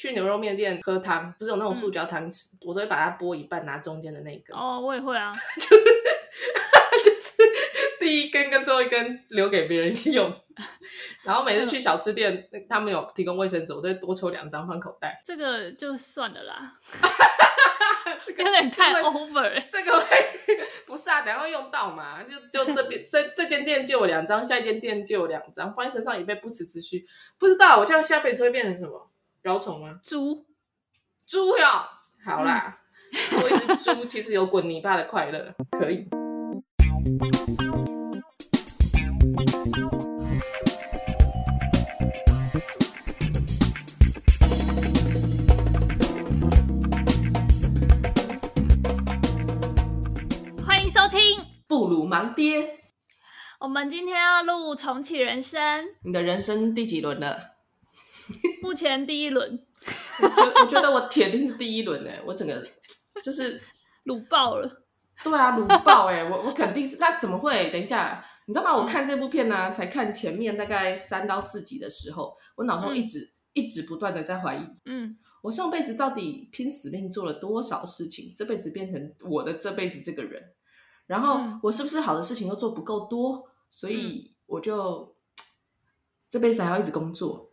去牛肉面店喝汤，不是有那种塑胶汤匙，嗯、我都会把它剥一半，拿中间的那一根。哦，我也会啊，就是 就是第一根跟最后一根留给别人用。然后每次去小吃店，嗯、他们有提供卫生纸，我都会多抽两张放口袋。这个就算了啦。这个有点太 over，这个会不是啊？等下会用到嘛？就就这边这这间店借我两张，下一间店借我两张，放在身上以备不时之需。不知道我这样下辈子会变成什么？蛲虫吗？猪猪哟！好啦，做、嗯、一只猪其实有滚泥巴的快乐，可以。欢迎收听布鲁盲爹，我们今天要录重启人生。你的人生第几轮了？目前第一轮。我我觉得我铁定是第一轮哎，我整个 就是鲁爆了。对啊，鲁爆哎，我我肯定是。那怎么会？等一下，你知道吗？我看这部片呢、啊，才看前面大概三到四集的时候，我脑中一直、嗯、一直不断的在怀疑，嗯，我上辈子到底拼死命做了多少事情，这辈子变成我的这辈子这个人。然后我是不是好的事情又做不够多，所以我就这辈子还要一直工作。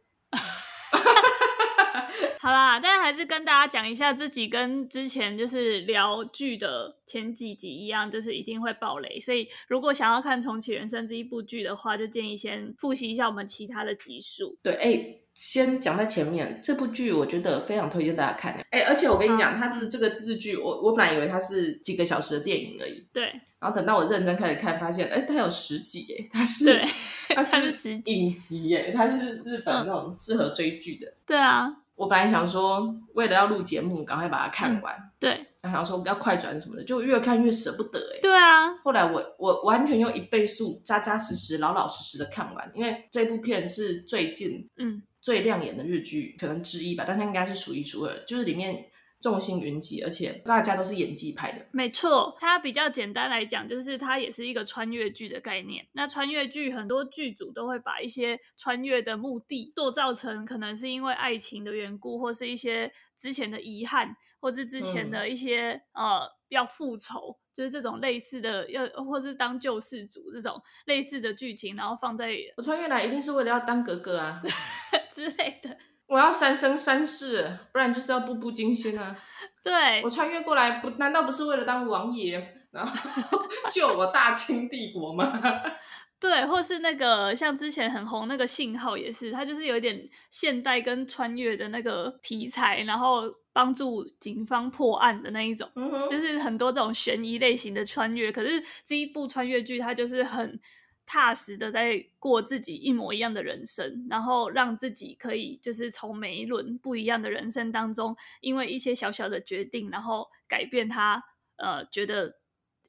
好啦，但还是跟大家讲一下，自己跟之前就是聊剧的前几集一样，就是一定会爆雷。所以如果想要看《重启人生》这一部剧的话，就建议先复习一下我们其他的集数。对，哎。先讲在前面，这部剧我觉得非常推荐大家看。哎，而且我跟你讲，它是这个日剧，我我本来以为它是几个小时的电影而已。对。然后等到我认真开始看，发现，哎，它有十集，哎，它是，对 它是影集，哎，它就是日本那种适合追剧的。嗯。对啊。我本来想说，为了要录节目，赶快把它看完。嗯、对。然后想说要快转什么的，就越看越舍不得，哎。对啊。后来我我完全用一倍速，扎扎实实、老老实实的看完，因为这部片是最近，嗯。最亮眼的日剧可能之一吧，但它应该是数一数二，就是里面众星云集，而且大家都是演技派的。没错，它比较简单来讲，就是它也是一个穿越剧的概念。那穿越剧很多剧组都会把一些穿越的目的塑造成可能是因为爱情的缘故，或是一些之前的遗憾，或是之前的一些、嗯、呃要复仇。就是这种类似的，要或是当救世主这种类似的剧情，然后放在我穿越来一定是为了要当格格啊 之类的。我要三生三世，不然就是要步步惊心啊。对，我穿越过来不，难道不是为了当王爷，然后救我大清帝国吗？对，或是那个像之前很红那个信号也是，它就是有点现代跟穿越的那个题材，然后。帮助警方破案的那一种，嗯、就是很多这种悬疑类型的穿越。可是这一部穿越剧，它就是很踏实的在过自己一模一样的人生，然后让自己可以就是从每一轮不一样的人生当中，因为一些小小的决定，然后改变他呃觉得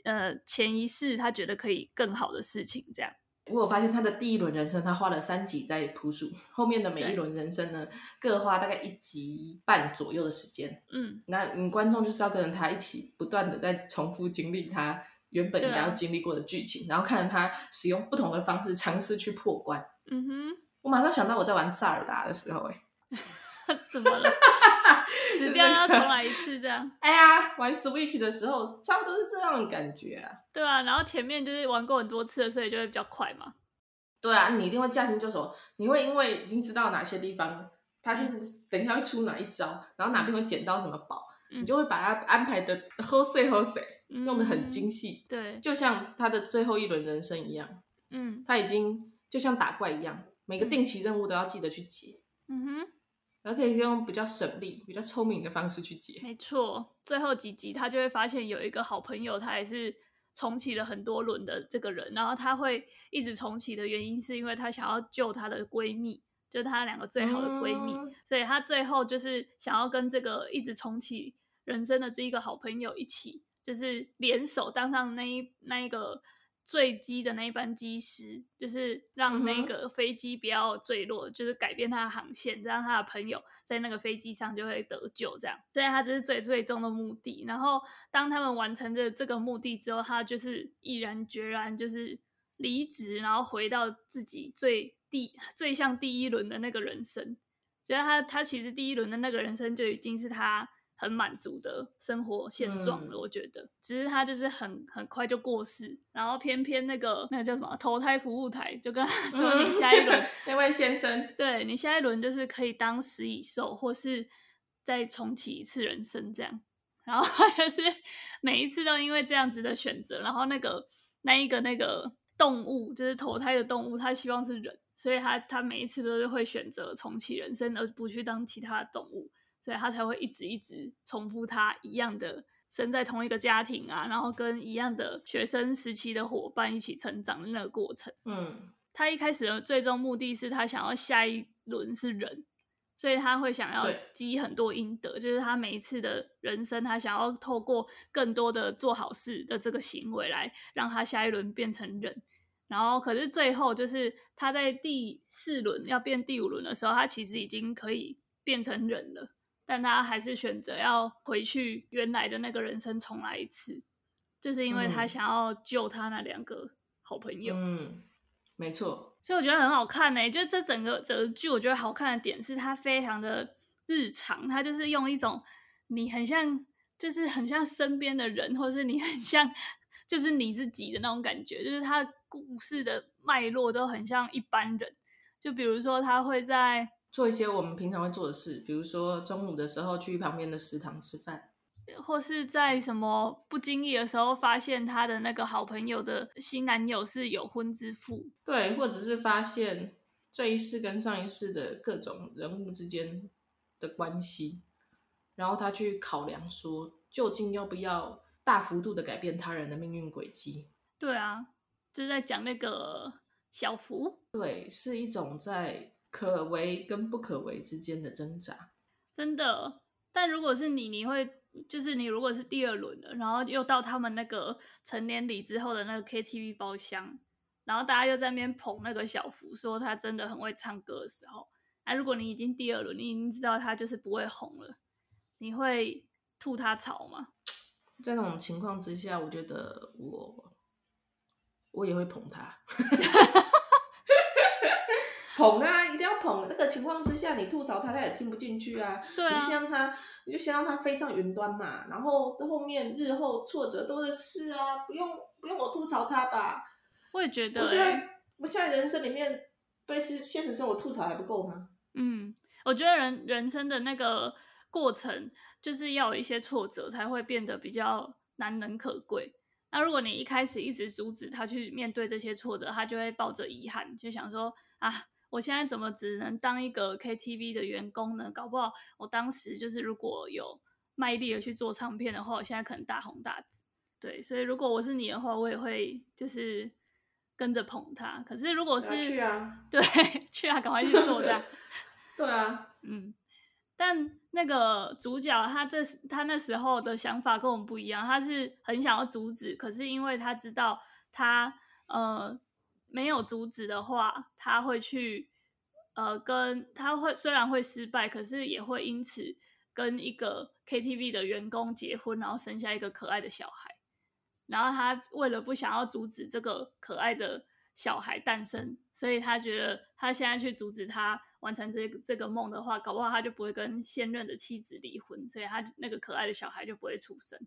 呃前一世他觉得可以更好的事情这样。我有发现他的第一轮人生，他花了三集在铺述，后面的每一轮人生呢，各花大概一集半左右的时间。嗯，那你观众就是要跟着他一起不断的在重复经历他原本应该要经历过的剧情，啊、然后看着他使用不同的方式尝试去破关。嗯哼，我马上想到我在玩萨尔达的时候、欸，哎，怎么了？死掉要重来一次，这样。哎呀，玩 Switch 的时候，差不多是这样的感觉啊。对啊，然后前面就是玩过很多次了，所以就会比较快嘛。对啊，你一定会驾轻就熟，你会因为已经知道哪些地方，它就是等一下会出哪一招，然后哪边会捡到什么宝，嗯、你就会把它安排的好势好势，用的很精细。对，就像他的最后一轮人生一样。嗯，他已经就像打怪一样，每个定期任务都要记得去解。嗯哼。然后可以用比较省力、比较聪明的方式去解。没错，最后几集他就会发现有一个好朋友，他也是重启了很多轮的这个人。然后他会一直重启的原因，是因为他想要救他的闺蜜，就是他两个最好的闺蜜。嗯、所以他最后就是想要跟这个一直重启人生的这一个好朋友一起，就是联手当上那一那一个。坠机的那一班机师，就是让那个飞机不要坠落，嗯、就是改变它的航线，这样他的朋友在那个飞机上就会得救。这样，所以他这是最最终的目的。然后当他们完成了这个目的之后，他就是毅然决然就是离职，然后回到自己最第最像第一轮的那个人生。觉得他他其实第一轮的那个人生就已经是他很满足的生活现状了。嗯、我觉得，只是他就是很很快就过世，然后偏偏那个那个叫什么投胎服务台就跟他说，你下一轮、嗯、那位先生，对你下一轮就是可以当食蚁兽，或是再重启一次人生这样。然后他就是 每一次都因为这样子的选择，然后那个那一个那个动物就是投胎的动物，他希望是人，所以他他每一次都是会选择重启人生，而不去当其他的动物，所以他才会一直一直重复他一样的生在同一个家庭啊，然后跟一样的学生时期的伙伴一起成长的那个过程。嗯，他一开始的最终目的是他想要下一轮是人。所以他会想要积很多阴德，就是他每一次的人生，他想要透过更多的做好事的这个行为来让他下一轮变成人。然后，可是最后就是他在第四轮要变第五轮的时候，他其实已经可以变成人了，但他还是选择要回去原来的那个人生重来一次，就是因为他想要救他那两个好朋友。嗯，没错。所以我觉得很好看呢、欸，就这整个整个剧，我觉得好看的点是它非常的日常，它就是用一种你很像，就是很像身边的人，或是你很像，就是你自己的那种感觉，就是它故事的脉络都很像一般人。就比如说，他会在做一些我们平常会做的事，比如说中午的时候去旁边的食堂吃饭。或是在什么不经意的时候，发现他的那个好朋友的新男友是有婚之妇，对，或者是发现这一世跟上一世的各种人物之间的关系，然后他去考量说，究竟要不要大幅度的改变他人的命运轨迹？对啊，就是在讲那个小福，对，是一种在可为跟不可为之间的挣扎，真的。但如果是你，你会。就是你如果是第二轮的，然后又到他们那个成年礼之后的那个 KTV 包厢，然后大家又在那边捧那个小福，说他真的很会唱歌的时候，那、啊、如果你已经第二轮，你已经知道他就是不会红了，你会吐他槽吗？在那种情况之下，我觉得我我也会捧他。捧啊，一定要捧！那个情况之下，你吐槽他，他也听不进去啊。对啊。你就先让他，你就先让他飞上云端嘛。然后后面日后挫折多的是啊，不用不用我吐槽他吧。我也觉得、欸。我现在我现在人生里面对是现实生活吐槽还不够吗？嗯，我觉得人人生的那个过程，就是要有一些挫折，才会变得比较难能可贵。那如果你一开始一直阻止他去面对这些挫折，他就会抱着遗憾，就想说啊。我现在怎么只能当一个 KTV 的员工呢？搞不好我当时就是如果有卖力的去做唱片的话，我现在可能大红大紫。对，所以如果我是你的话，我也会就是跟着捧他。可是如果是去啊，对，去啊，赶快去做这样。对啊，嗯。但那个主角他这他那时候的想法跟我们不一样，他是很想要阻止，可是因为他知道他呃。没有阻止的话，他会去，呃，跟他会虽然会失败，可是也会因此跟一个 KTV 的员工结婚，然后生下一个可爱的小孩。然后他为了不想要阻止这个可爱的小孩诞生，所以他觉得他现在去阻止他完成这个这个梦的话，搞不好他就不会跟现任的妻子离婚，所以他那个可爱的小孩就不会出生。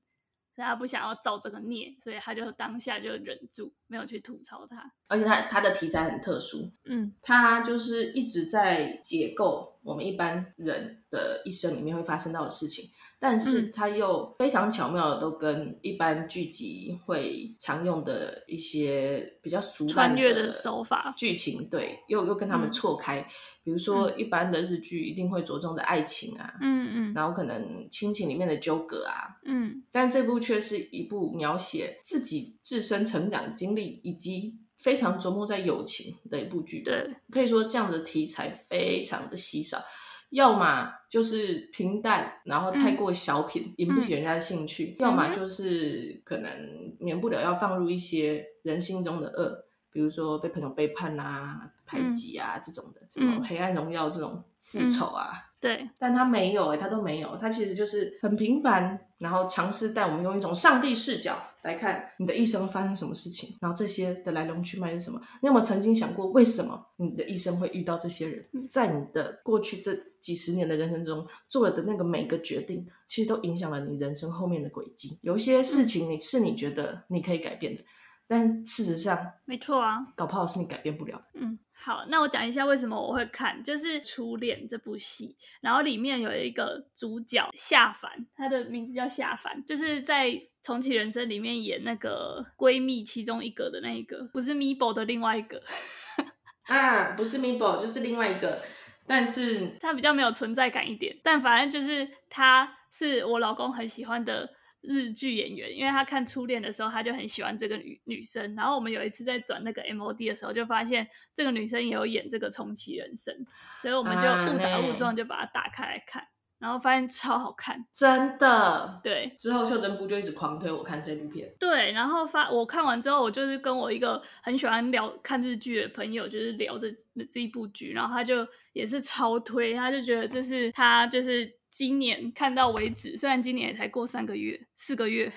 所以他不想要造这个孽，所以他就当下就忍住，没有去吐槽他。而且他他的题材很特殊，嗯，他就是一直在解构我们一般人的一生里面会发生到的事情。但是它又非常巧妙的都跟一般剧集会常用的一些比较俗穿越的手法剧情，对，又又跟他们错开。嗯、比如说一般的日剧一定会着重的爱情啊，嗯嗯，然后可能亲情里面的纠葛啊，嗯，但这部却是一部描写自己自身成长经历以及非常琢磨在友情的一部剧。对，可以说这样的题材非常的稀少。要么就是平淡，然后太过小品，引不起人家的兴趣；要么就是可能免不了要放入一些人心中的恶，比如说被朋友背叛啊，排挤啊、嗯、这种的，什么黑暗荣耀这种复仇啊。嗯对，但他没有哎、欸，他都没有，他其实就是很平凡，然后尝试带我们用一种上帝视角来看你的一生发生什么事情，然后这些的来龙去脉是什么？你有没有曾经想过，为什么你的一生会遇到这些人？在你的过去这几十年的人生中做了的那个每个决定，其实都影响了你人生后面的轨迹。有一些事情你是你觉得你可以改变的，但事实上，没错啊，搞不好是你改变不了。嗯。好，那我讲一下为什么我会看，就是《初恋》这部戏，然后里面有一个主角夏凡，她的名字叫夏凡，就是在《重启人生》里面演那个闺蜜其中一个的那一个，不是 Mibo 的另外一个 啊，不是 Mibo，就是另外一个，但是他比较没有存在感一点，但反正就是他是我老公很喜欢的。日剧演员，因为他看初恋的时候，他就很喜欢这个女女生。然后我们有一次在转那个 MOD 的时候，就发现这个女生也有演这个重启人生，所以我们就误打误撞就把它打开来看，然后发现超好看，真的。对，之后秀珍菇就一直狂推我看这部片。对，然后发我看完之后，我就是跟我一个很喜欢聊看日剧的朋友，就是聊着这一部剧，然后他就也是超推，他就觉得这是他就是。今年看到为止，虽然今年也才过三个月、四个月，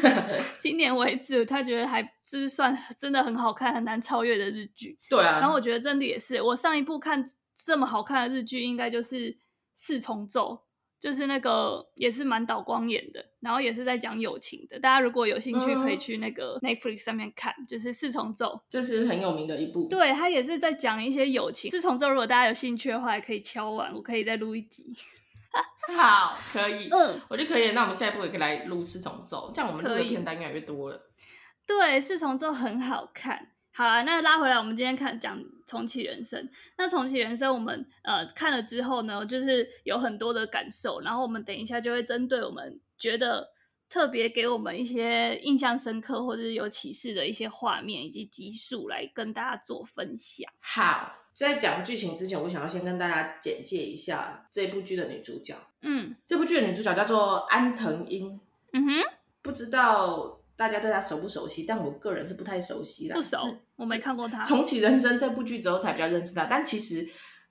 今年为止，他觉得还就是算真的很好看、很难超越的日剧。对啊，然后我觉得真的也是，我上一部看这么好看的日剧，应该就是《四重奏》，就是那个也是满岛光演的，然后也是在讲友情的。大家如果有兴趣，可以去那个 Netflix 上面看，嗯、就是《四重奏》，这是很有名的一部。对，他也是在讲一些友情。《四重奏》如果大家有兴趣的话，也可以敲完，我可以再录一集。好，可以，嗯，我就可以。那我们下一步也可以来录四重奏，这样我们录的片单越来越多了。对，四重奏很好看。好了，那拉回来，我们今天看讲重启人生。那重启人生，我们呃看了之后呢，就是有很多的感受。然后我们等一下就会针对我们觉得特别给我们一些印象深刻或者是有启示的一些画面以及集数来跟大家做分享。好。在讲剧情之前，我想要先跟大家简介一下这部剧的女主角。嗯，这部剧的女主角叫做安藤樱。嗯哼，不知道大家对她熟不熟悉，但我个人是不太熟悉的。不熟，我没看过她。重启人生这部剧之后才比较认识她，但其实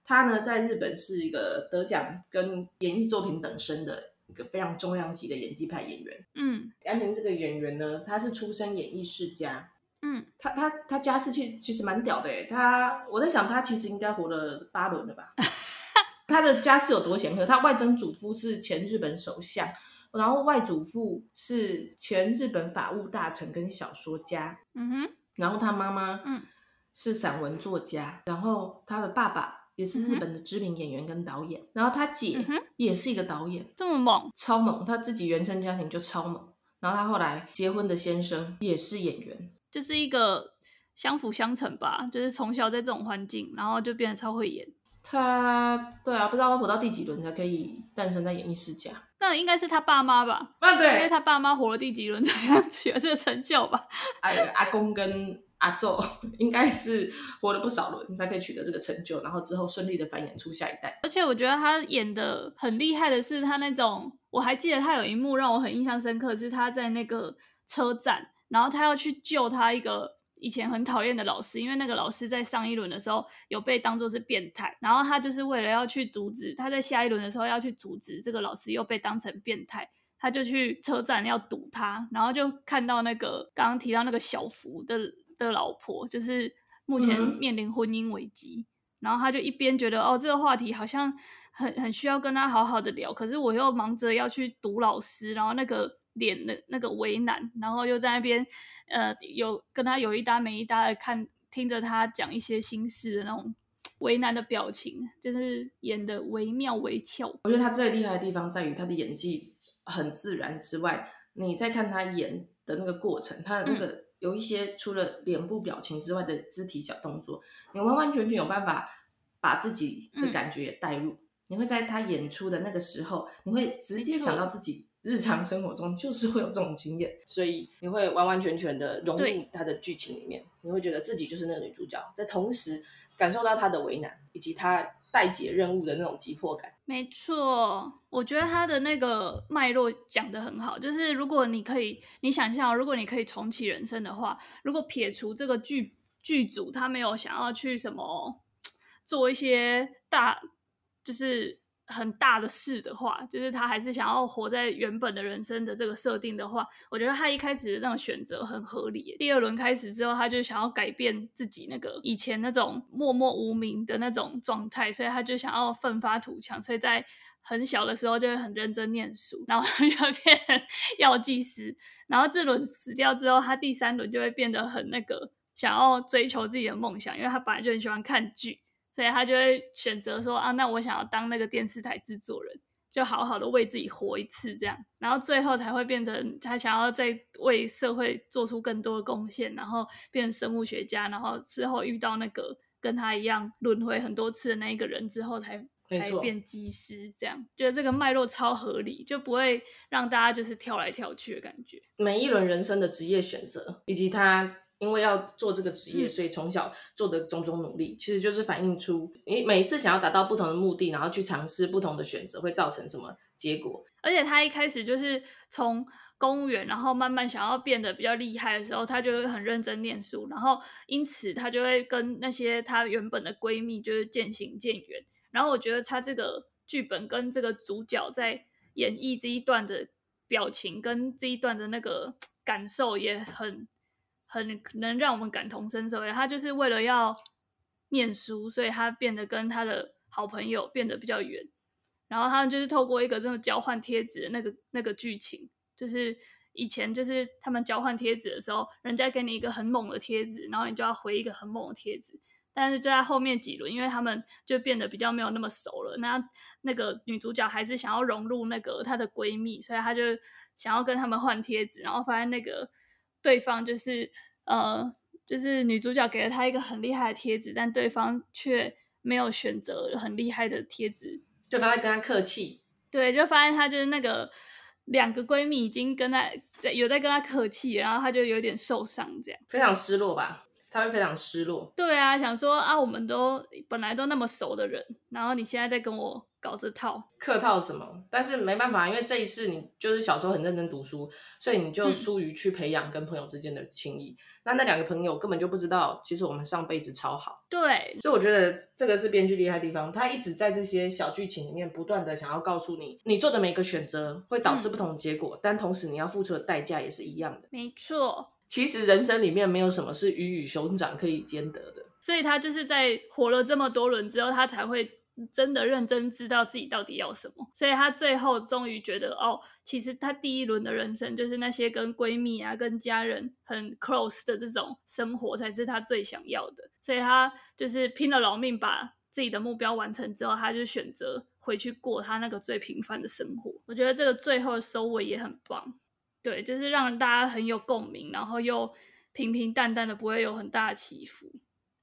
她呢，在日本是一个得奖跟演艺作品等身的一个非常重量级的演技派演员。嗯，安藤这个演员呢，她是出身演艺世家。嗯，他他他家世其其实蛮屌的诶，他我在想他其实应该活了八轮了吧？他的家世有多显赫？他外曾祖父是前日本首相，然后外祖父是前日本法务大臣跟小说家，嗯哼，然后他妈妈嗯是散文作家，然后他的爸爸也是日本的知名演员跟导演，然后他姐也是一个导演，这么猛，超猛！他自己原生家庭就超猛，然后他后来结婚的先生也是演员。就是一个相辅相成吧，就是从小在这种环境，然后就变得超会演。他，对啊，不知道要活到第几轮才可以诞生在演艺世家。那应该是他爸妈吧？啊，对，因为他爸妈活了第几轮才让 取得这个成就吧？哎，阿公跟阿宙应该是活了不少轮才可以取得这个成就，然后之后顺利的繁衍出下一代。而且我觉得他演的很厉害的是他那种，我还记得他有一幕让我很印象深刻，是他在那个车站。然后他要去救他一个以前很讨厌的老师，因为那个老师在上一轮的时候有被当做是变态，然后他就是为了要去阻止，他在下一轮的时候要去阻止这个老师又被当成变态，他就去车站要堵他，然后就看到那个刚刚提到那个小福的的老婆，就是目前面临婚姻危机，嗯、然后他就一边觉得哦这个话题好像很很需要跟他好好的聊，可是我又忙着要去读老师，然后那个。脸的那个为难，然后又在那边，呃，有跟他有一搭没一搭的看，听着他讲一些心事的那种为难的表情，就是演的惟妙惟肖。我觉得他最厉害的地方在于他的演技很自然之外，你在看他演的那个过程，他的那个有一些除了脸部表情之外的肢体小动作，你完完全全有办法把自己的感觉也带入，嗯、你会在他演出的那个时候，你会直接想到自己。日常生活中就是会有这种经验，所以你会完完全全的融入他的剧情里面，你会觉得自己就是那个女主角，在同时感受到她的为难以及她待解任务的那种急迫感。没错，我觉得他的那个脉络讲得很好，就是如果你可以，你想象如果你可以重启人生的话，如果撇除这个剧剧组他没有想要去什么做一些大，就是。很大的事的话，就是他还是想要活在原本的人生的这个设定的话，我觉得他一开始的那种选择很合理。第二轮开始之后，他就想要改变自己那个以前那种默默无名的那种状态，所以他就想要奋发图强，所以在很小的时候就会很认真念书，然后 就会变药剂师。然后这轮死掉之后，他第三轮就会变得很那个想要追求自己的梦想，因为他本来就很喜欢看剧。所以他就会选择说啊，那我想要当那个电视台制作人，就好好的为自己活一次这样，然后最后才会变成他想要再为社会做出更多的贡献，然后变成生物学家，然后之后遇到那个跟他一样轮回很多次的那一个人之后才，才才变机师这样，觉得这个脉络超合理，就不会让大家就是跳来跳去的感觉。每一轮人生的职业选择以及他。因为要做这个职业，所以从小做的种种努力，嗯、其实就是反映出你每一次想要达到不同的目的，然后去尝试不同的选择，会造成什么结果。而且他一开始就是从公务员，然后慢慢想要变得比较厉害的时候，他就会很认真念书，然后因此他就会跟那些他原本的闺蜜就是渐行渐远。然后我觉得他这个剧本跟这个主角在演绎这一段的表情跟这一段的那个感受也很。很能让我们感同身受，他就是为了要念书，所以他变得跟他的好朋友变得比较远。然后他们就是透过一个这么交换贴纸的那个那个剧情，就是以前就是他们交换贴纸的时候，人家给你一个很猛的贴纸，然后你就要回一个很猛的贴纸。但是就在后面几轮，因为他们就变得比较没有那么熟了，那那个女主角还是想要融入那个她的闺蜜，所以她就想要跟他们换贴纸，然后发现那个。对方就是呃，就是女主角给了他一个很厉害的贴纸，但对方却没有选择很厉害的贴纸，对方在跟他客气。对，就发现他就是那个两个闺蜜已经跟他在有在跟他客气，然后他就有点受伤，这样非常失落吧？他会非常失落。对啊，想说啊，我们都本来都那么熟的人，然后你现在在跟我。搞这套客套什么？但是没办法，因为这一世你就是小时候很认真读书，所以你就疏于去培养跟朋友之间的情谊。嗯、那那两个朋友根本就不知道，其实我们上辈子超好。对，所以我觉得这个是编剧厉害的地方，他一直在这些小剧情里面不断的想要告诉你，你做的每一个选择会导致不同的结果，嗯、但同时你要付出的代价也是一样的。没错，其实人生里面没有什么是鱼与熊掌可以兼得的。所以他就是在活了这么多轮之后，他才会。真的认真知道自己到底要什么，所以他最后终于觉得，哦，其实他第一轮的人生就是那些跟闺蜜啊、跟家人很 close 的这种生活才是他最想要的。所以他就是拼了老命把自己的目标完成之后，他就选择回去过他那个最平凡的生活。我觉得这个最后的收尾也很棒，对，就是让大家很有共鸣，然后又平平淡淡的，不会有很大的起伏。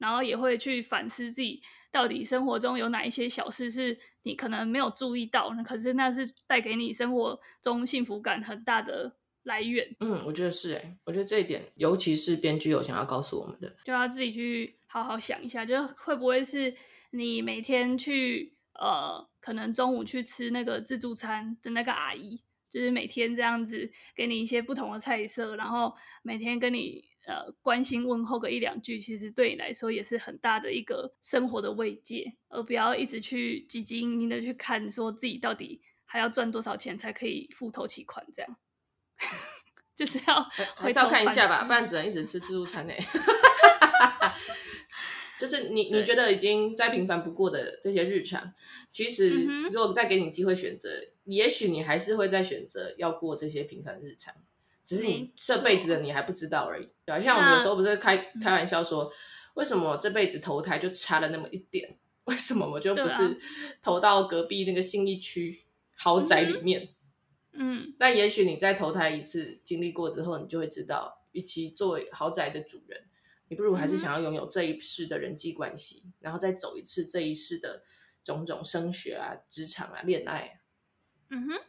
然后也会去反思自己到底生活中有哪一些小事是你可能没有注意到，可是那是带给你生活中幸福感很大的来源。嗯，我觉得是诶，我觉得这一点，尤其是编剧有想要告诉我们的，就要自己去好好想一下，就会不会是你每天去呃，可能中午去吃那个自助餐的那个阿姨，就是每天这样子给你一些不同的菜色，然后每天跟你。呃，关心问候个一两句，其实对你来说也是很大的一个生活的慰藉，而不要一直去汲汲营营的去看，说自己到底还要赚多少钱才可以付头期款，这样 就是要还是要看一下吧，不然只能一直吃自助餐呢。就是你你觉得已经再平凡不过的这些日常，其实如果再给你机会选择，嗯、也许你还是会再选择要过这些平凡日常。只是你这辈子的你还不知道而已，对吧？像我们有时候不是开开玩笑说，为什么这辈子投胎就差了那么一点？为什么我就不是投到隔壁那个信义区豪宅里面？嗯，但也许你再投胎一次，经历过之后，你就会知道，与其作为豪宅的主人，你不如还是想要拥有这一世的人际关系，然后再走一次这一世的种种升学啊、职场啊、恋爱。嗯哼，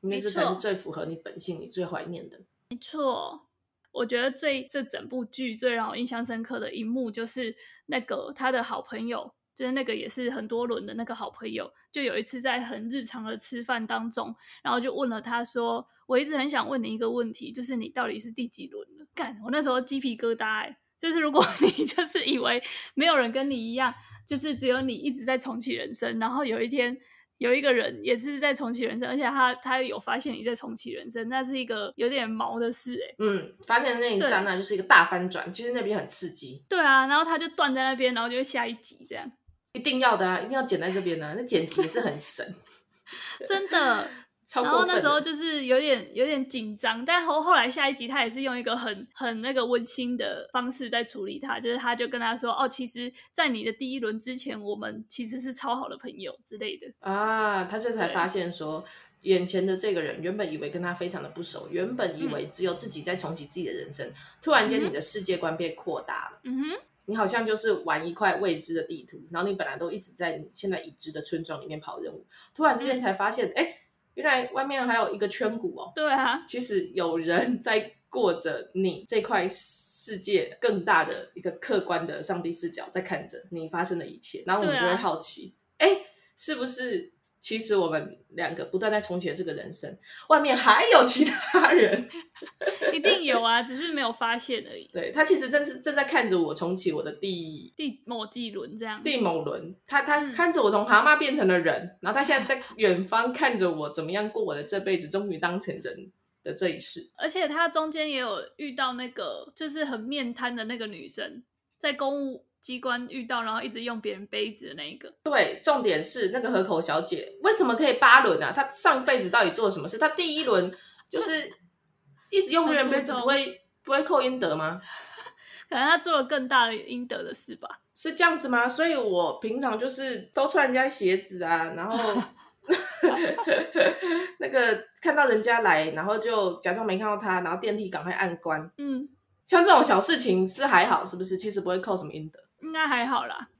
因为这才是最符合你本性、你最怀念的。没错，我觉得最这整部剧最让我印象深刻的一幕，就是那个他的好朋友，就是那个也是很多轮的那个好朋友，就有一次在很日常的吃饭当中，然后就问了他说：“我一直很想问你一个问题，就是你到底是第几轮了？”干，我那时候鸡皮疙瘩，哎，就是如果 你就是以为没有人跟你一样，就是只有你一直在重启人生，然后有一天有一个人也是在重启人生，而且他他有发现你在重启人生，那是一个有点毛的事哎。嗯，发现的那一刹那就是一个大翻转，其实那边很刺激。对啊，然后他就断在那边，然后就会下一集这样。一定要的啊，一定要剪在这边啊，那剪辑也是很神，真的。然后那时候就是有点有点紧张，但后后来下一集他也是用一个很很那个温馨的方式在处理他，就是他就跟他说哦，其实，在你的第一轮之前，我们其实是超好的朋友之类的啊。他这才发现说，眼前的这个人原本以为跟他非常的不熟，原本以为只有自己在重启自己的人生，嗯、突然间你的世界观被扩大了，嗯哼，你好像就是玩一块未知的地图，然后你本来都一直在你现在已知的村庄里面跑任务，突然之间才发现，哎、嗯。诶原来外面还有一个圈谷哦。对啊，其实有人在过着你这块世界更大的一个客观的上帝视角，在看着你发生的一切，然后我们就会好奇，哎、啊，是不是？其实我们两个不断在重启这个人生，外面还有其他人，一定有啊，只是没有发现而已。对，他其实正是正在看着我重启我的第第某几轮这样，第某轮，他他看着我从蛤蟆变成了人，嗯、然后他现在在远方看着我怎么样过我的这辈子，终于当成人的这一世。而且他中间也有遇到那个就是很面瘫的那个女生，在公务。机关遇到，然后一直用别人杯子的那一个。对，重点是那个河口小姐为什么可以八轮啊？她上辈子到底做了什么事？她第一轮就是 一直用别人杯子，不会不会扣阴德吗？可能她做了更大的阴德的事吧？是这样子吗？所以我平常就是都穿人家鞋子啊，然后 那个看到人家来，然后就假装没看到他，然后电梯赶快按关。嗯，像这种小事情是还好，是不是？其实不会扣什么阴德。应该还好啦。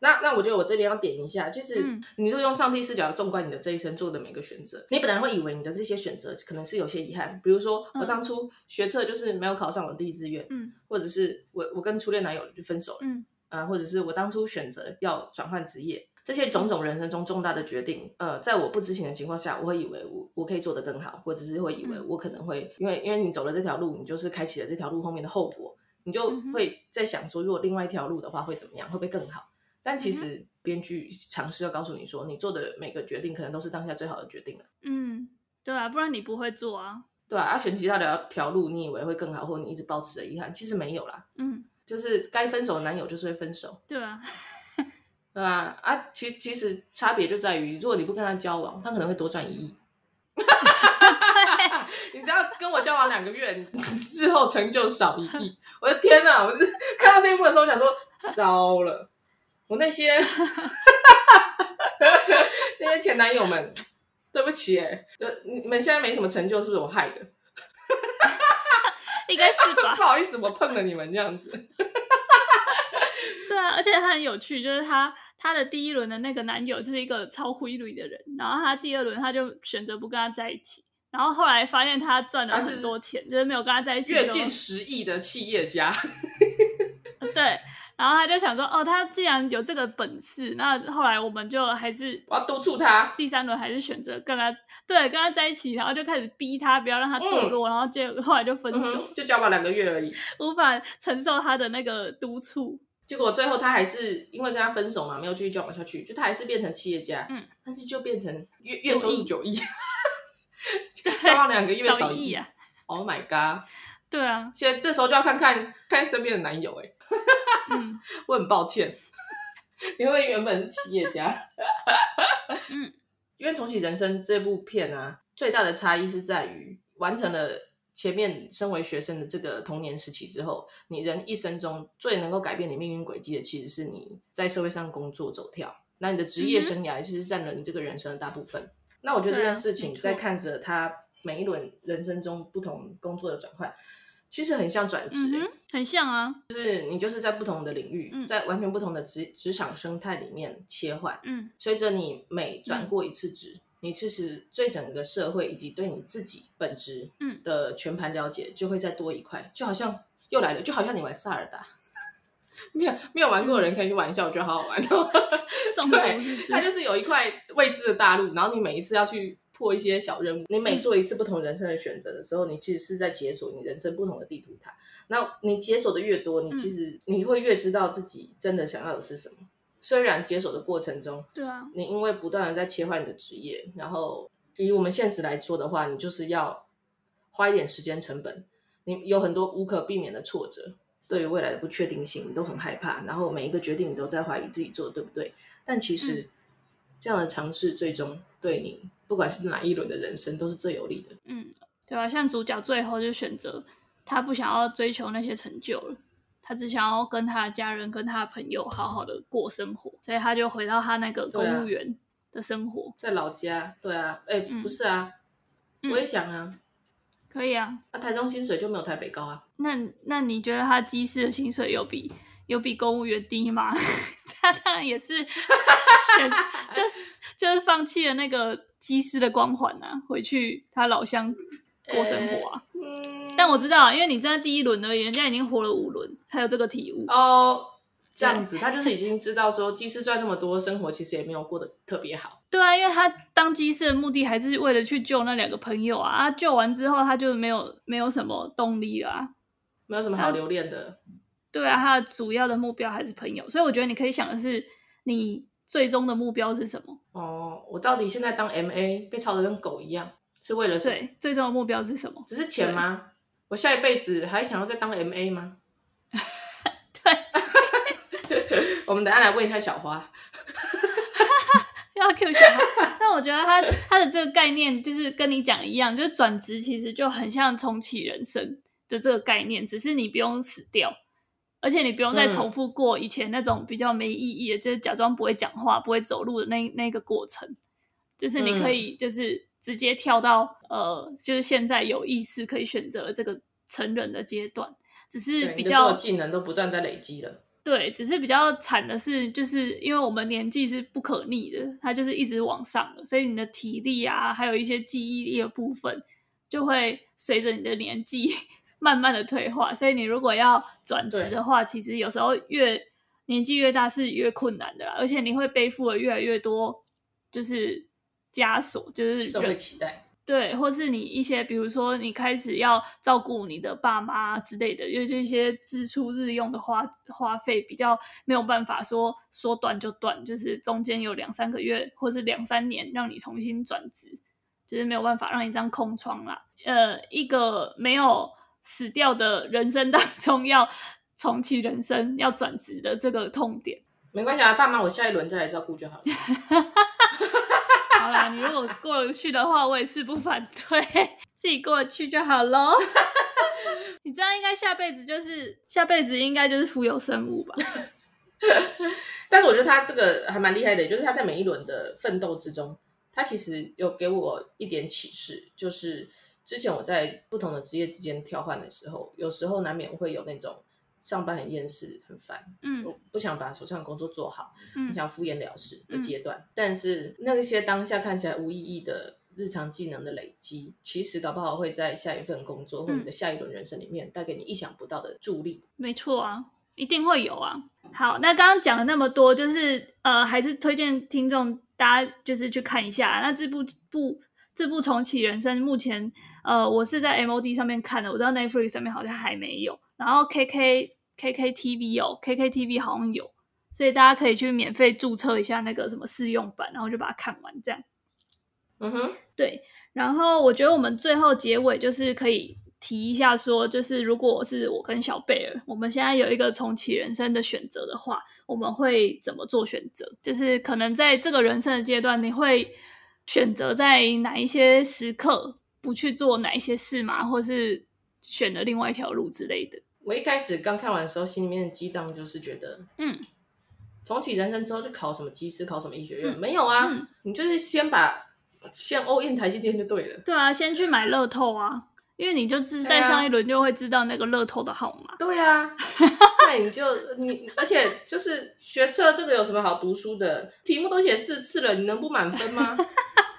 那那我觉得我这边要点一下，其实你就用上帝视角纵观你的这一生做的每个选择，你本来会以为你的这些选择可能是有些遗憾，比如说我当初学测就是没有考上我第一志愿，嗯，或者是我我跟初恋男友就分手了，嗯啊，或者是我当初选择要转换职业，这些种种人生中重大的决定，呃，在我不知情的情况下，我会以为我我可以做得更好，或者是会以为我可能会因为因为你走了这条路，你就是开启了这条路后面的后果。你就会在想说，如果另外一条路的话会怎么样，会不会更好？但其实编剧尝试要告诉你说，你做的每个决定可能都是当下最好的决定了。嗯，对啊，不然你不会做啊。对啊，要选其他的条路，你以为会更好，或者你一直保持的遗憾，其实没有啦。嗯，就是该分手的男友就是会分手。对啊，对啊？啊，其其实差别就在于，如果你不跟他交往，他可能会多赚一亿。你只要跟我交往两个月，之后成就少一亿。我的天哪！我是看到这一幕的时候，我想说糟了，我那些那些前男友们，对不起哎，你们现在没什么成就，是不是我害的？应该是吧？不好意思，我碰了你们这样子。对啊，而且他很有趣，就是他他的第一轮的那个男友就是一个超灰绿的人，然后他第二轮他就选择不跟他在一起。然后后来发现他赚了很多钱，是就是没有跟他在一起。月进十亿的企业家，对。然后他就想说，哦，他既然有这个本事，那后来我们就还是我要督促他。第三轮还是选择跟他，对，跟他在一起，然后就开始逼他，不要让他堕落，嗯、然后就后来就分手，嗯、就交往两个月而已，无法承受他的那个督促。结果最后他还是因为跟他分手嘛，没有继续交往下去，就他还是变成企业家，嗯，但是就变成月月收入九亿。交往两个月少一亿啊！Oh my god！对啊，现在这时候就要看看看身边的男友哎、欸。嗯，我很抱歉，因为原本是企业家。嗯，因为重启人生这部片啊，最大的差异是在于完成了前面身为学生的这个童年时期之后，你人一生中最能够改变你命运轨迹的，其实是你在社会上工作走跳。那你的职业生涯其实占了你这个人生的大部分。那我觉得这件事情，在看着他每一轮人生中不同工作的转换，其实很像转职、欸嗯，很像啊，就是你就是在不同的领域，嗯、在完全不同的职职场生态里面切换。嗯，随着你每转过一次职，嗯、你其实对整个社会以及对你自己本职的全盘了解，就会再多一块。就好像又来了，就好像你玩萨尔达。没有没有玩过的人可以去玩一下，我觉得好好玩哦。对，它就是有一块未知的大陆，然后你每一次要去破一些小任务。你每做一次不同人生的选择的时候，嗯、你其实是在解锁你人生不同的地图塔。那你解锁的越多，你其实你会越知道自己真的想要的是什么。嗯、虽然解锁的过程中，对啊，你因为不断的在切换你的职业，然后以我们现实来说的话，你就是要花一点时间成本，你有很多无可避免的挫折。对于未来的不确定性，你都很害怕，然后每一个决定你都在怀疑自己做的对不对？但其实这样的尝试最终对你，不管是哪一轮的人生，都是最有利的。嗯，对吧？像主角最后就选择他不想要追求那些成就了，他只想要跟他的家人、跟他的朋友好好的过生活，所以他就回到他那个公务员的生活，在老家。对啊，哎，不是啊，嗯、我也想啊。可以啊，那台中薪水就没有台北高啊？那那你觉得他机师的薪水有比有比公务员低吗？他当然也是，就是就是放弃了那个机师的光环啊，回去他老乡过生活啊。欸嗯、但我知道，因为你在第一轮而已，人家已经活了五轮，才有这个体悟哦。这样子，他就是已经知道说，机师赚那么多，生活其实也没有过得特别好。对啊，因为他当机师的目的还是为了去救那两个朋友啊。啊，救完之后他就没有没有什么动力了啊，没有什么好留恋的。对啊，他的主要的目标还是朋友，所以我觉得你可以想的是，你最终的目标是什么？哦，我到底现在当 MA 被炒的跟狗一样，是为了什么？对，最终的目标是什么？只是钱吗？我下一辈子还想要再当 MA 吗？我们等下来问一下小花，要 Q 小花。但我觉得他他的这个概念就是跟你讲一样，就是转职其实就很像重启人生的这个概念，只是你不用死掉，而且你不用再重复过以前那种比较没意义的，就是假装不会讲话、不会走路的那 那个过程。就是你可以就是直接跳到呃，就是现在有意识可以选择这个成人的阶段，只是比较技能都不断在累积了。对，只是比较惨的是，就是因为我们年纪是不可逆的，它就是一直往上的，所以你的体力啊，还有一些记忆力的部分，就会随着你的年纪 慢慢的退化。所以你如果要转职的话，其实有时候越年纪越大是越困难的啦，而且你会背负了越来越多就是枷锁，就是社会期待。对，或是你一些，比如说你开始要照顾你的爸妈之类的，因为这些支出日用的花花费比较没有办法说说断就断，就是中间有两三个月或是两三年让你重新转职，就是没有办法让你这样空窗啦。呃，一个没有死掉的人生当中 要重启人生要转职的这个痛点，没关系啊，爸妈我下一轮再来照顾就好了。好啦，你如果过得去的话，我也是不反对，自己过得去就好喽。你这样应该下辈子就是下辈子应该就是浮游生物吧？但是我觉得他这个还蛮厉害的，就是他在每一轮的奋斗之中，他其实有给我一点启示，就是之前我在不同的职业之间跳换的时候，有时候难免会有那种。上班很厌世，很烦，嗯，我不想把手上的工作做好，嗯，想敷衍了事的阶段。嗯、但是那些当下看起来无意义的日常技能的累积，其实搞不好会在下一份工作或你的下一轮人生里面带给你意想不到的助力。没错啊，一定会有啊。好，那刚刚讲了那么多，就是呃，还是推荐听众大家就是去看一下。那这部部这部重启人生，目前呃，我是在 MOD 上面看的，我知道 Netflix 上面好像还没有。然后 K K K K T V 哦 K K T V 好像有，所以大家可以去免费注册一下那个什么试用版，然后就把它看完这样。嗯哼，对。然后我觉得我们最后结尾就是可以提一下说，就是如果是我跟小贝尔，我们现在有一个重启人生的选择的话，我们会怎么做选择？就是可能在这个人生的阶段，你会选择在哪一些时刻不去做哪一些事吗？或是？选了另外一条路之类的。我一开始刚看完的时候，心里面的激荡就是觉得，嗯，重启人生之后就考什么技师，考什么医学院，嗯、没有啊，嗯、你就是先把先 all in 台积电就对了。对啊，先去买乐透啊，因为你就是在上一轮就会知道那个乐透的号码。对啊，那你就你，而且就是学测这个有什么好读书的？题目都写四次了，你能不满分吗？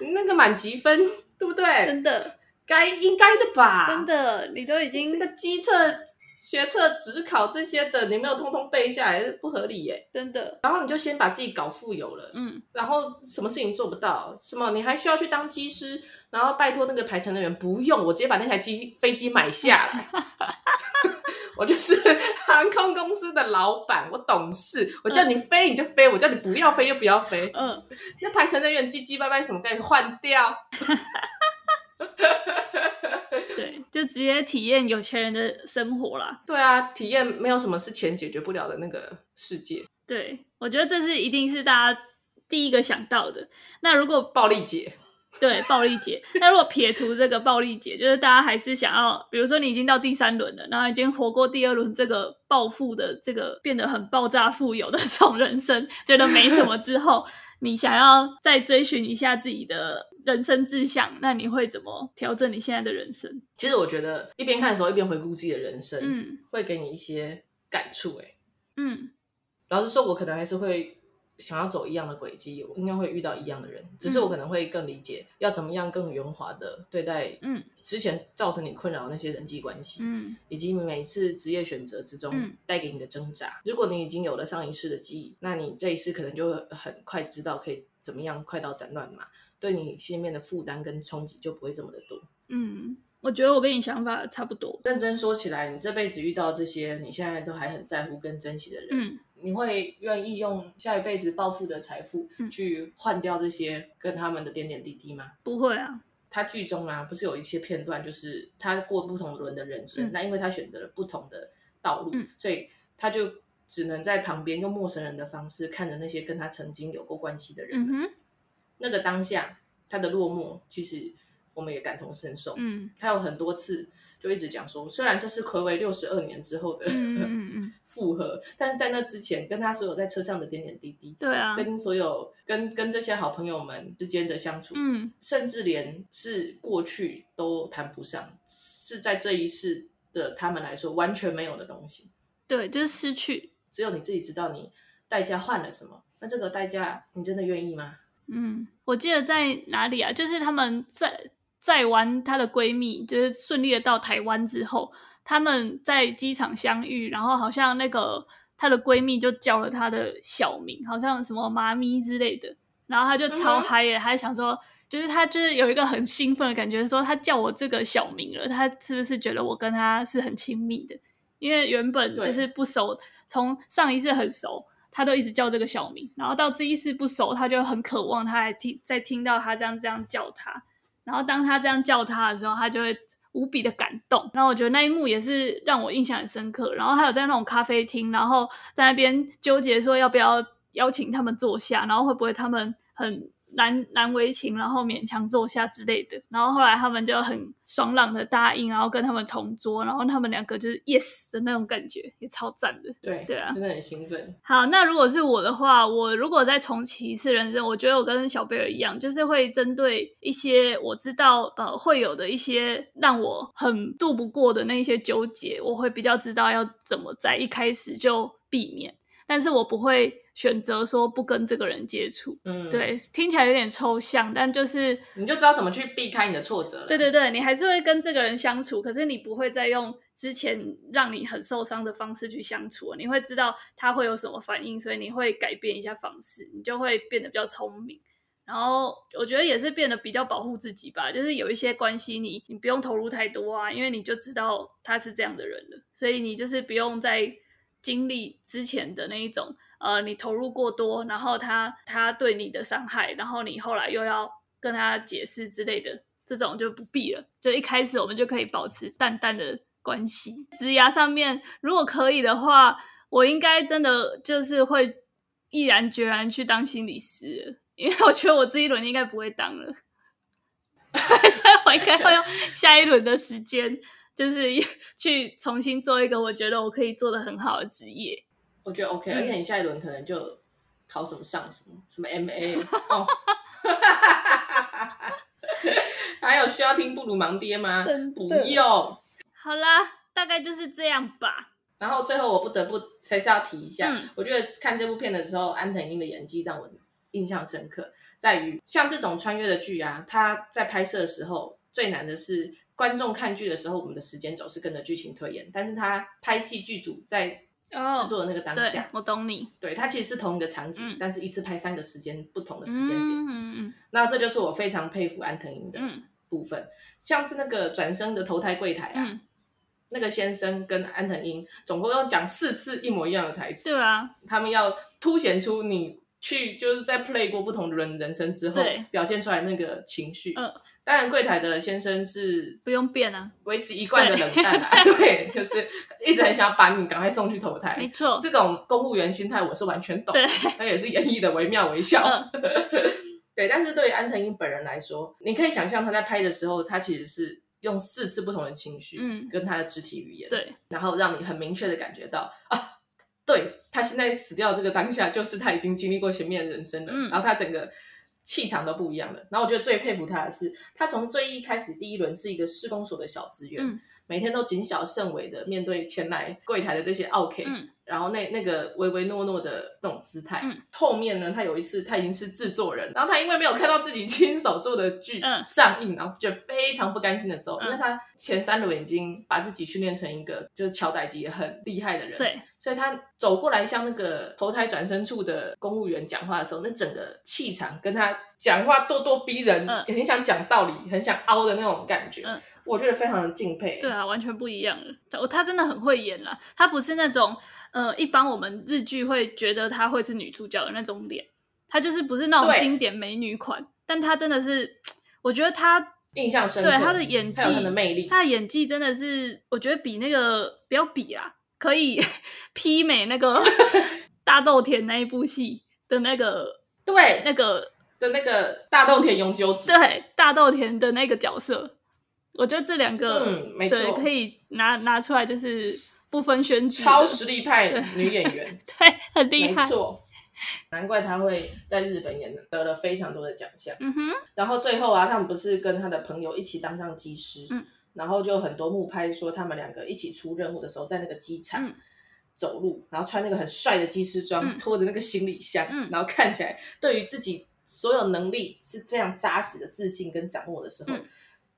你那个满级分，对不对？真的。该应该的吧，真的，你都已经这个机测学测职考这些的，你没有通通背下来，不合理耶，真的。然后你就先把自己搞富有了，嗯，然后什么事情做不到，什么？你还需要去当机师，然后拜托那个排程人员不用，我直接把那台机飞机买下来，我就是航空公司的老板，我懂事，我叫你飞你就飞，我叫你不要飞就不要飞，嗯，那排程人员唧唧歪歪什么概念换掉。对，就直接体验有钱人的生活啦。对啊，体验没有什么是钱解决不了的那个世界。对，我觉得这是一定是大家第一个想到的。那如果暴力姐，对，暴力姐。那如果撇除这个暴力姐，就是大家还是想要，比如说你已经到第三轮了，然后已经活过第二轮这个暴富的这个变得很爆炸富有的 这种人生，觉得没什么之后，你想要再追寻一下自己的。人生志向，那你会怎么调整你现在的人生？其实我觉得一边看的时候一边回顾自己的人生，嗯，会给你一些感触。哎，嗯，老实说，我可能还是会想要走一样的轨迹，我应该会遇到一样的人，只是我可能会更理解要怎么样更圆滑的对待，嗯，之前造成你困扰的那些人际关系，嗯，以及每次职业选择之中带给你的挣扎。如果你已经有了上一世的记忆，那你这一世可能就会很快知道可以怎么样快刀斩乱麻。对你心里面的负担跟冲击就不会这么的多。嗯，我觉得我跟你想法差不多。认真说起来，你这辈子遇到这些，你现在都还很在乎跟珍惜的人，嗯，你会愿意用下一辈子暴富的财富去换掉这些跟他们的点点滴滴吗？不会啊。他剧中啊，不是有一些片段，就是他过不同轮的人生，嗯、那因为他选择了不同的道路，嗯、所以他就只能在旁边用陌生人的方式看着那些跟他曾经有过关系的人。嗯那个当下，他的落寞，其实我们也感同身受。嗯，他有很多次就一直讲说，虽然这是暌违六十二年之后的 复合，但是在那之前，跟他所有在车上的点点滴滴，对啊，跟所有跟跟这些好朋友们之间的相处，嗯，甚至连是过去都谈不上，是在这一世的他们来说完全没有的东西。对，就是失去，只有你自己知道你代价换了什么。那这个代价，你真的愿意吗？嗯，我记得在哪里啊？就是他们在在完她的闺蜜，就是顺利的到台湾之后，他们在机场相遇，然后好像那个她的闺蜜就叫了她的小名，好像什么妈咪之类的，然后她就超嗨耶，还、嗯、想说，就是她就是有一个很兴奋的感觉，说她叫我这个小名了，她是不是觉得我跟她是很亲密的？因为原本就是不熟，从上一次很熟。他都一直叫这个小名，然后到这一次不熟，他就很渴望，他还听在听到他这样这样叫他，然后当他这样叫他的时候，他就会无比的感动。然后我觉得那一幕也是让我印象很深刻。然后还有在那种咖啡厅，然后在那边纠结说要不要邀请他们坐下，然后会不会他们很。难难为情，然后勉强坐下之类的，然后后来他们就很爽朗的答应，然后跟他们同桌，然后他们两个就是 yes 的那种感觉，也超赞的。对对啊，真的很兴奋。好，那如果是我的话，我如果再重启一次人生，我觉得我跟小贝尔一样，就是会针对一些我知道呃会有的一些让我很度不过的那些纠结，我会比较知道要怎么在一开始就避免，但是我不会。选择说不跟这个人接触，嗯，对，听起来有点抽象，但就是你就知道怎么去避开你的挫折了。对对对，你还是会跟这个人相处，可是你不会再用之前让你很受伤的方式去相处，你会知道他会有什么反应，所以你会改变一下方式，你就会变得比较聪明。然后我觉得也是变得比较保护自己吧，就是有一些关系你你不用投入太多啊，因为你就知道他是这样的人了，所以你就是不用再经历之前的那一种。呃，你投入过多，然后他他对你的伤害，然后你后来又要跟他解释之类的，这种就不必了。就一开始我们就可以保持淡淡的关系。职涯上面，如果可以的话，我应该真的就是会毅然决然去当心理师，因为我觉得我这一轮应该不会当了，所以我应该会用下一轮的时间，就是 去重新做一个我觉得我可以做的很好的职业。我觉得 OK，、嗯、而且你下一轮可能就考什么上什么什么 MA 哦，还有需要听布鲁盲爹吗？真不用。好啦，大概就是这样吧。然后最后我不得不还是要提一下，嗯、我觉得看这部片的时候，安藤英的演技让我印象深刻，在于像这种穿越的剧啊，他在拍摄的时候最难的是观众看剧的时候，我们的时间轴是跟着剧情推演，但是他拍戏剧组在制作的那个当下，哦、我懂你。对，它其实是同一个场景，嗯、但是一次拍三个时间不同的时间点。嗯嗯嗯。那这就是我非常佩服安藤樱的部分，嗯、像是那个转生的投胎柜台啊。嗯那个先生跟安藤樱总共要讲四次一模一样的台词，对啊，他们要凸显出你去就是在 play 过不同的人人生之后，表现出来那个情绪。嗯，当然柜台的先生是不用变啊，维持一贯的冷淡啊，对，对，就是一直很想把你赶快送去投胎。没错，这种公务员心态我是完全懂，对，他也是演绎的惟妙惟肖。嗯、对，但是对于安藤英本人来说，你可以想象他在拍的时候，他其实是。用四次不同的情绪，嗯，跟他的肢体语言，对，然后让你很明确的感觉到啊，对，他现在死掉这个当下，就是他已经经历过前面的人生了，嗯，然后他整个气场都不一样了。然后我觉得最佩服他的是，他从最一开始第一轮是一个施工所的小职员，嗯，每天都谨小慎微的面对前来柜台的这些奥客，嗯。然后那那个唯唯诺诺的那种姿态，嗯、后面呢，他有一次他已经是制作人，然后他因为没有看到自己亲手做的剧上映，嗯、然后就非常不甘心的时候，嗯、因为他前三轮已经把自己训练成一个就是乔代吉很厉害的人，对，所以他走过来向那个投胎转身处的公务员讲话的时候，那整个气场跟他讲话咄咄逼人，嗯、也很想讲道理，很想凹的那种感觉。嗯我觉得非常的敬佩。对啊，完全不一样了。他他真的很会演了，他不是那种呃，一般我们日剧会觉得他会是女主角的那种脸，他就是不是那种经典美女款，但他真的是，我觉得他印象深刻，对他的演技，他的魅力，他的演技真的是，我觉得比那个不要比啦，可以 媲美那个 大豆田那一部戏的那个对那个的那个大豆田永久子，对大豆田的那个角色。我觉得这两个，嗯，没错，对，可以拿拿出来，就是不分轩輊，超实力派女演员，对，很厉害，没错，难怪她会在日本也得了非常多的奖项。嗯哼，然后最后啊，他们不是跟他的朋友一起当上机师，嗯，然后就很多幕拍说他们两个一起出任务的时候，在那个机场走路，嗯、然后穿那个很帅的机师装，嗯、拖着那个行李箱，嗯、然后看起来对于自己所有能力是非常扎实的自信跟掌握的时候。嗯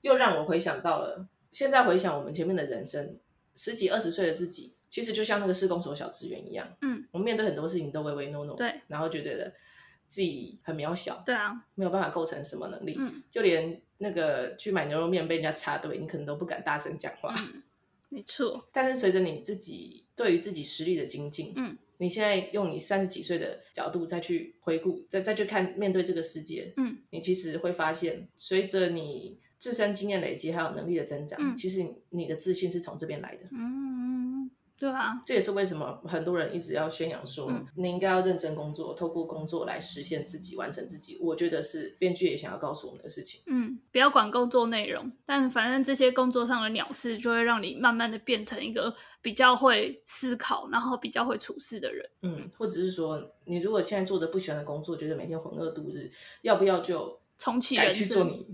又让我回想到了，现在回想我们前面的人生，十几二十岁的自己，其实就像那个施工所小职员一样，嗯，我们面对很多事情都唯唯诺诺，对，然后觉得自己很渺小，对啊，没有办法构成什么能力，嗯，就连那个去买牛肉面被人家插队，你可能都不敢大声讲话，嗯，没错。但是随着你自己对于自己实力的精进，嗯，你现在用你三十几岁的角度再去回顾，再再去看面对这个世界，嗯，你其实会发现，随着你。自身经验累积，还有能力的增长，嗯、其实你的自信是从这边来的。嗯，对啊，这也是为什么很多人一直要宣扬说，嗯、你应该要认真工作，透过工作来实现自己，完成自己。我觉得是编剧也想要告诉我们的事情。嗯，不要管工作内容，但反正这些工作上的鸟事，就会让你慢慢的变成一个比较会思考，然后比较会处事的人。嗯，或者是说，你如果现在做着不喜欢的工作，觉得每天浑噩度日，要不要就重启人去做你？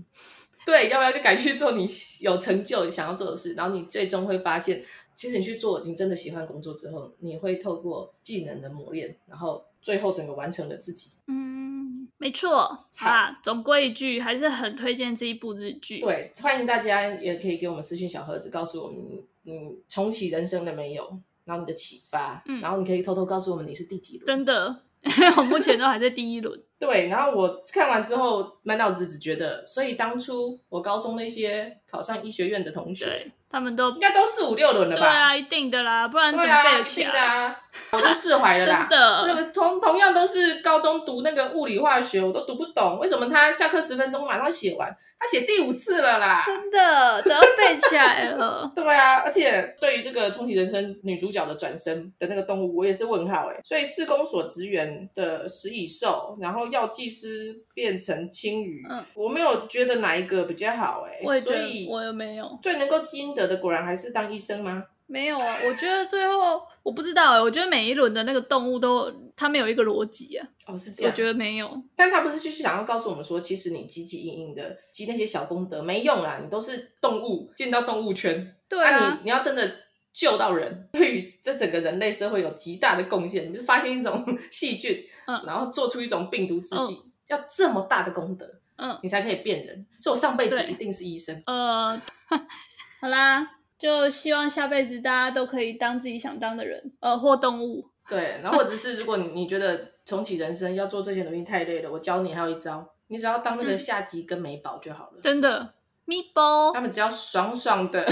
对，要不要就赶去做你有成就想要做的事？然后你最终会发现，其实你去做你真的喜欢工作之后，你会透过技能的磨练，然后最后整个完成了自己。嗯，没错。好啊，总归一句，还是很推荐这一部日剧。对，欢迎大家也可以给我们私信小盒子，告诉我们嗯重启人生了没有？然后你的启发，嗯，然后你可以偷偷告诉我们你是第几轮？真的。我目前都还在第一轮。对，然后我看完之后，满脑子只觉得，所以当初我高中那些考上医学院的同学，他们都应该都四五六轮了吧？对啊，一定的啦，不然怎么背得起来？啊，我就释怀了啦。真的，那个同同样都是高中读那个物理化学，我都读不懂，为什么他下课十分钟马上写完？他写第五次了啦！真的，怎么背起来了？对啊，而且对于这个重启人生女主角的转身的那个动物，我也是问号哎。所以市公所职员的食蚁兽，然后药剂师变成青鱼，嗯，我没有觉得哪一个比较好哎。我也觉得，所以我也没有。最能够积阴德的，果然还是当医生吗？没有啊，我觉得最后我不知道哎，我觉得每一轮的那个动物都它没有一个逻辑啊。哦，是这样。我觉得没有，但他不是就是想要告诉我们说，其实你积积阴阴的积那些小功德没用啦，你都是动物进到动物圈，对啊，啊你你要真的救到人，对于这整个人类社会有极大的贡献，你就发现一种 细菌，嗯，然后做出一种病毒制剂，嗯、要这么大的功德。嗯，你才可以变人。所以我上辈子一定是医生。呃，好啦，就希望下辈子大家都可以当自己想当的人，呃，或动物。对，然后或者是如果你你觉得重启人生要做这些努力太累了，我教你还有一招，你只要当那个下级跟美宝就好了。真的，Meatball，他们只要爽爽的、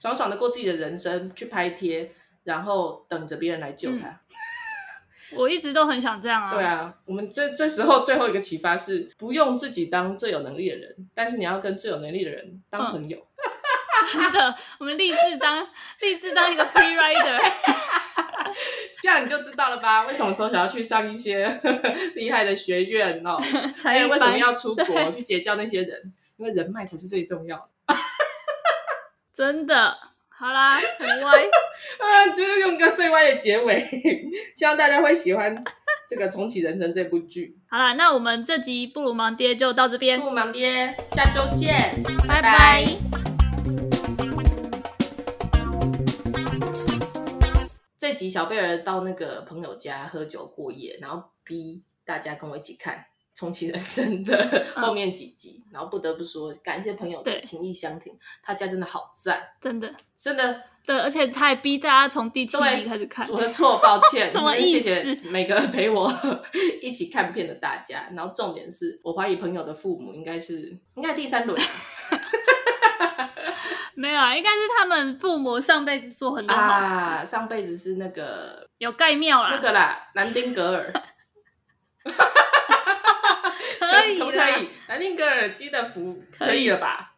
爽爽的过自己的人生，去拍贴，然后等着别人来救他。嗯我一直都很想这样啊！对啊，我们这这时候最后一个启发是，不用自己当最有能力的人，但是你要跟最有能力的人当朋友。嗯、真的，我们立志当 立志当一个 free rider，这样你就知道了吧？为什么从小要去上一些 厉害的学院哦？还有为什么要出国去结交那些人？因为人脉才是最重要的。真的。好啦，很歪，啊，就是用个最歪的结尾，希望大家会喜欢这个重启人生这部剧。好啦，那我们这集布鲁盲爹就到这边，布鲁盲爹，下周见，拜拜。这集小贝儿到那个朋友家喝酒过夜，然后逼大家跟我一起看。重启人生的后面几集，嗯、然后不得不说，感谢朋友的情谊相挺，他家真的好赞，真的，真的，对，而且他还逼大家从第七集开始看。我的错，抱歉，什么意思？谢谢每个陪我 一起看片的大家。然后重点是我怀疑朋友的父母应该是应该第三轮，没有啊，应该是他们父母上辈子做很多好事，啊、上辈子是那个有盖庙啦，那个啦，南丁格尔。可不可以？南丁格尔基的福可以了吧？